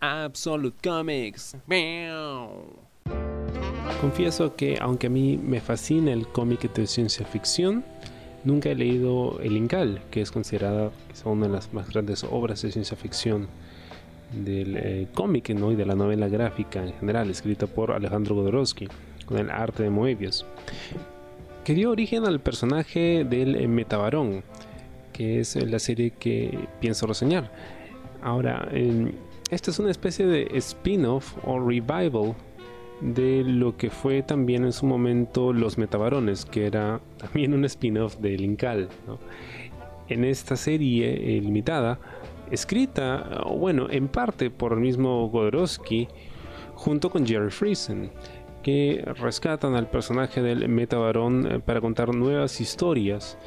Absolute Comics. Confieso que aunque a mí me fascina el cómic de ciencia ficción, nunca he leído El Incal, que es considerada una de las más grandes obras de ciencia ficción del eh, cómic ¿no? y de la novela gráfica en general, escrita por Alejandro Godorowsky, con el arte de Moebius, que dio origen al personaje del eh, Metabarón, que es la serie que pienso reseñar. Ahora, esta es una especie de spin-off o revival de lo que fue también en su momento Los Metabarones, que era también un spin-off de Linkal. En esta serie eh, limitada, escrita, bueno, en parte por el mismo Godorowski, junto con Jerry Friesen, que rescatan al personaje del Metabarón eh, para contar nuevas historias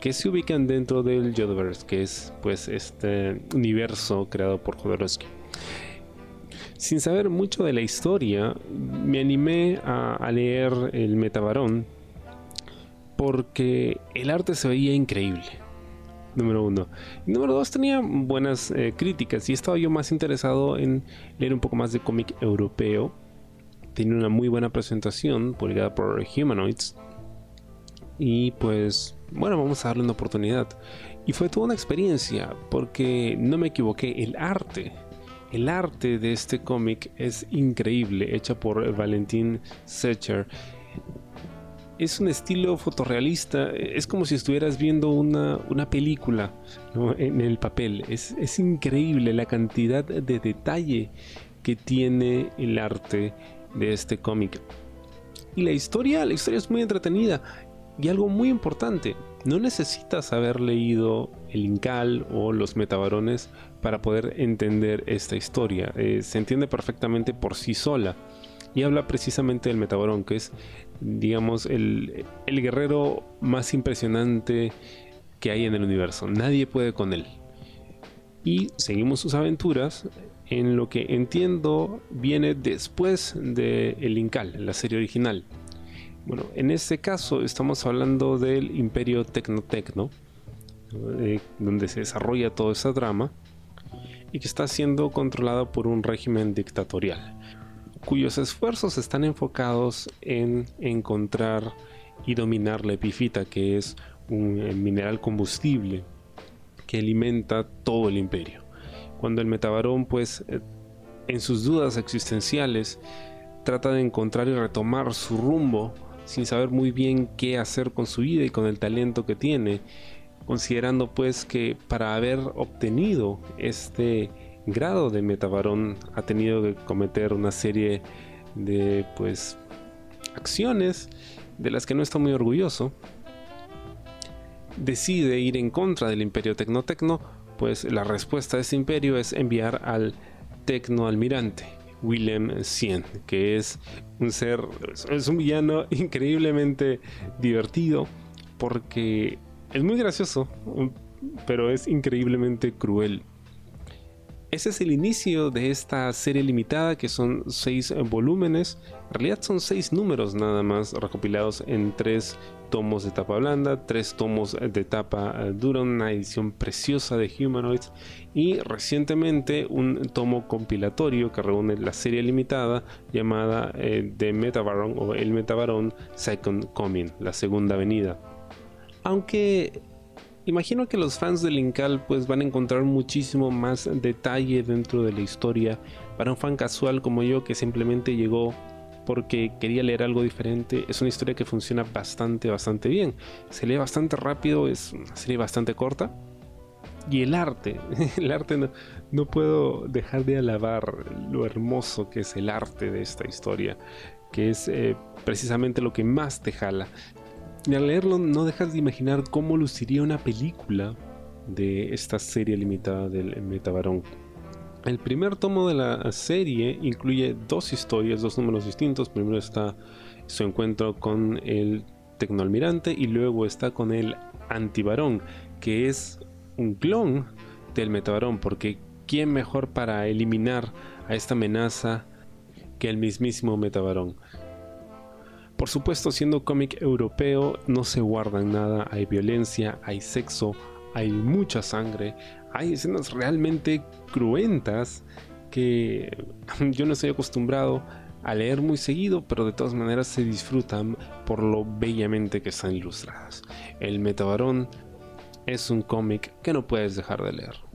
que se ubican dentro del Yodoverse, que es pues este universo creado por Jodorowsky. Sin saber mucho de la historia, me animé a, leer el Metabarón porque el arte se veía increíble. Número uno. número dos, tenía buenas eh, críticas y estaba yo más interesado en leer un poco más de cómic europeo. Tiene una muy buena presentación publicada por Humanoids. Y pues bueno, vamos a darle una oportunidad. Y fue toda una experiencia, porque no me equivoqué, el arte, el arte de este cómic es increíble, hecha por Valentín Secher. Es un estilo fotorrealista, es como si estuvieras viendo una, película en el papel. Es, es increíble la cantidad de detalle que tiene el arte de este cómic. Y la historia, la historia es muy entretenida y algo muy importante, no necesitas haber leído el Incal o los Metabarones para poder entender esta historia. Eh, se entiende perfectamente por sí sola. Y habla precisamente del Metabarón, que es, digamos, el, el guerrero más impresionante que hay en el universo. Nadie puede con él. Y seguimos sus aventuras en lo que entiendo viene después de El Incal, la serie original. Bueno, en este caso estamos hablando del imperio Tecnotecno, eh, donde se desarrolla toda esa drama y que está siendo controlado por un régimen dictatorial, cuyos esfuerzos están enfocados en encontrar y dominar la epifita, que es un mineral combustible que alimenta todo el imperio. Cuando el metabarón, pues, eh, en sus dudas existenciales, trata de encontrar y retomar su rumbo sin saber muy bien qué hacer con su vida y con el talento que tiene, considerando pues que para haber obtenido este grado de metabarón ha tenido que cometer una serie de pues acciones de las que no está muy orgulloso, decide ir en contra del imperio Tecnotecno, pues la respuesta de ese imperio es enviar al Tecno Almirante Willem Cien, que es un ser, es un villano increíblemente divertido porque es muy gracioso, pero es increíblemente cruel. Ese es el inicio de esta serie limitada que son seis volúmenes. En realidad son seis números nada más recopilados en tres tomos de tapa blanda, tres tomos de tapa eh, dura, una edición preciosa de Humanoids y recientemente un tomo compilatorio que reúne la serie limitada llamada eh, The Metabaron o El Metabaron Second Coming, la segunda venida. Aunque imagino que los fans de Linkal pues van a encontrar muchísimo más detalle dentro de la historia para un fan casual como yo que simplemente llegó porque quería leer algo diferente. Es una historia que funciona bastante, bastante bien. Se lee bastante rápido, es una serie bastante corta. Y el arte, el arte no, no puedo dejar de alabar lo hermoso que es el arte de esta historia, que es eh, precisamente lo que más te jala. Y al leerlo no dejas de imaginar cómo luciría una película de esta serie limitada del Metabarón. El primer tomo de la serie incluye dos historias, dos números distintos. Primero está su encuentro con el Tecnoalmirante y luego está con el Antibarón, que es un clon del Metabarón, porque ¿quién mejor para eliminar a esta amenaza que el mismísimo Metabarón? Por supuesto, siendo cómic europeo, no se guardan nada, hay violencia, hay sexo, hay mucha sangre, hay escenas realmente cruentas que yo no estoy acostumbrado a leer muy seguido, pero de todas maneras se disfrutan por lo bellamente que están ilustradas. El Metabarón es un cómic que no puedes dejar de leer.